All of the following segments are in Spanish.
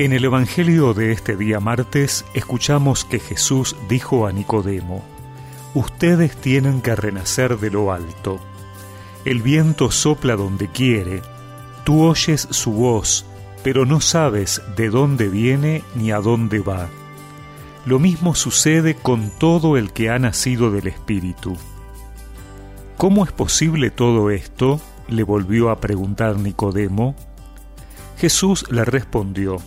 En el Evangelio de este día martes escuchamos que Jesús dijo a Nicodemo, Ustedes tienen que renacer de lo alto. El viento sopla donde quiere, tú oyes su voz, pero no sabes de dónde viene ni a dónde va. Lo mismo sucede con todo el que ha nacido del Espíritu. ¿Cómo es posible todo esto? le volvió a preguntar Nicodemo. Jesús le respondió,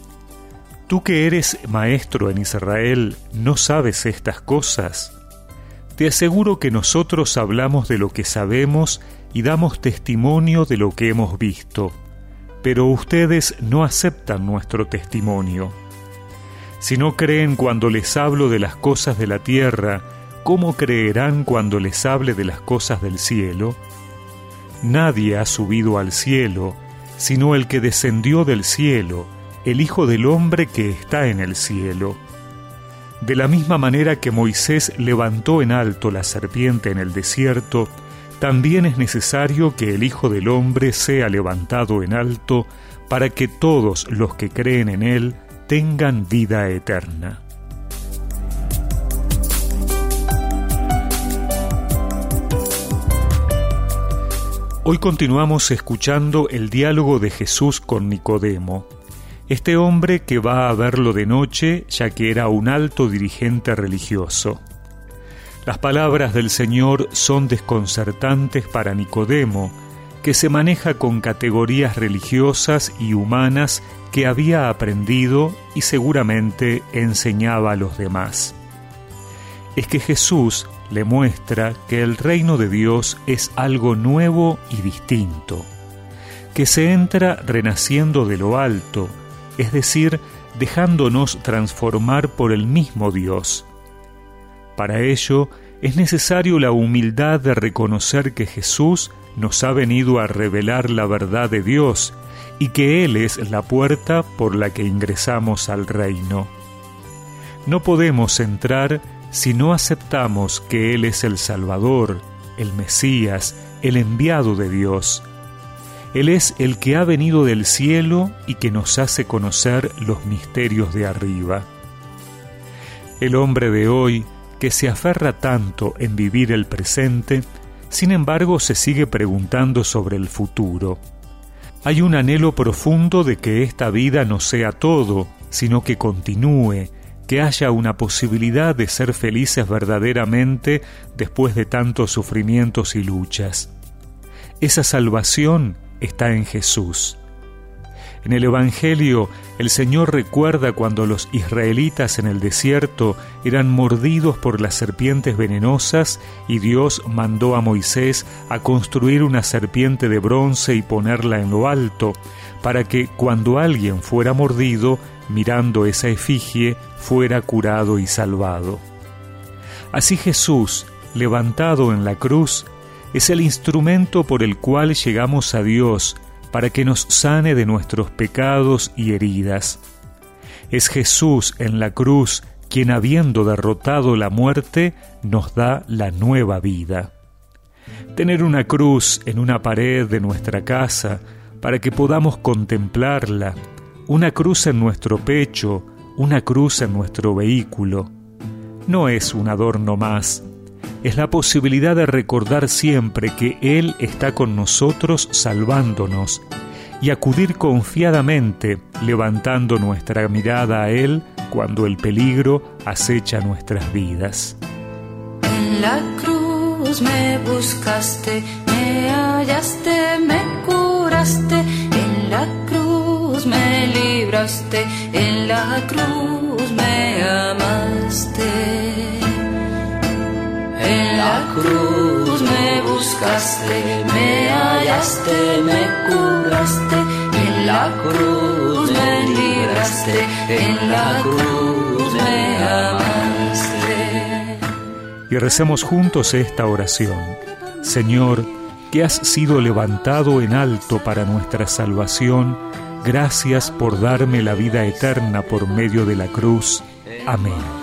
Tú que eres maestro en Israel, ¿no sabes estas cosas? Te aseguro que nosotros hablamos de lo que sabemos y damos testimonio de lo que hemos visto, pero ustedes no aceptan nuestro testimonio. Si no creen cuando les hablo de las cosas de la tierra, ¿cómo creerán cuando les hable de las cosas del cielo? Nadie ha subido al cielo, sino el que descendió del cielo, el Hijo del Hombre que está en el cielo. De la misma manera que Moisés levantó en alto la serpiente en el desierto, también es necesario que el Hijo del Hombre sea levantado en alto para que todos los que creen en Él tengan vida eterna. Hoy continuamos escuchando el diálogo de Jesús con Nicodemo, este hombre que va a verlo de noche ya que era un alto dirigente religioso. Las palabras del Señor son desconcertantes para Nicodemo, que se maneja con categorías religiosas y humanas que había aprendido y seguramente enseñaba a los demás. Es que Jesús le muestra que el reino de Dios es algo nuevo y distinto, que se entra renaciendo de lo alto, es decir, dejándonos transformar por el mismo Dios. Para ello es necesario la humildad de reconocer que Jesús nos ha venido a revelar la verdad de Dios y que Él es la puerta por la que ingresamos al reino. No podemos entrar si no aceptamos que Él es el Salvador, el Mesías, el enviado de Dios, él es el que ha venido del cielo y que nos hace conocer los misterios de arriba. El hombre de hoy, que se aferra tanto en vivir el presente, sin embargo se sigue preguntando sobre el futuro. Hay un anhelo profundo de que esta vida no sea todo, sino que continúe, que haya una posibilidad de ser felices verdaderamente después de tantos sufrimientos y luchas. Esa salvación está en Jesús. En el Evangelio, el Señor recuerda cuando los israelitas en el desierto eran mordidos por las serpientes venenosas y Dios mandó a Moisés a construir una serpiente de bronce y ponerla en lo alto, para que cuando alguien fuera mordido, mirando esa efigie, fuera curado y salvado. Así Jesús, levantado en la cruz, es el instrumento por el cual llegamos a Dios para que nos sane de nuestros pecados y heridas. Es Jesús en la cruz quien habiendo derrotado la muerte nos da la nueva vida. Tener una cruz en una pared de nuestra casa para que podamos contemplarla, una cruz en nuestro pecho, una cruz en nuestro vehículo, no es un adorno más, es la posibilidad de recordar siempre que Él está con nosotros salvándonos y acudir confiadamente levantando nuestra mirada a Él cuando el peligro acecha nuestras vidas. En la cruz me buscaste, me hallaste, me curaste, en la cruz me libraste, en la cruz me amaste la cruz me buscaste, me hallaste, me curaste, en la cruz me libraste, en la cruz me amaste. Y recemos juntos esta oración. Señor, que has sido levantado en alto para nuestra salvación, gracias por darme la vida eterna por medio de la cruz. Amén